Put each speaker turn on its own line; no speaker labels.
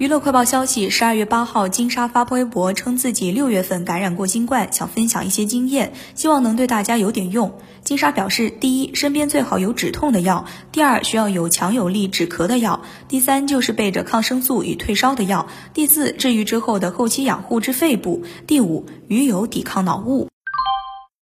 娱乐快报消息十二月八号金莎发布微博称自己六月份感染过新冠想分享一些经验希望能对大家有点用。金莎表示第一身边最好有止痛的药第二需要有强有力止咳的药第三就是备着抗生素与退烧的药第四治愈之后的后期养护之肺部第五鱼油抵抗脑雾。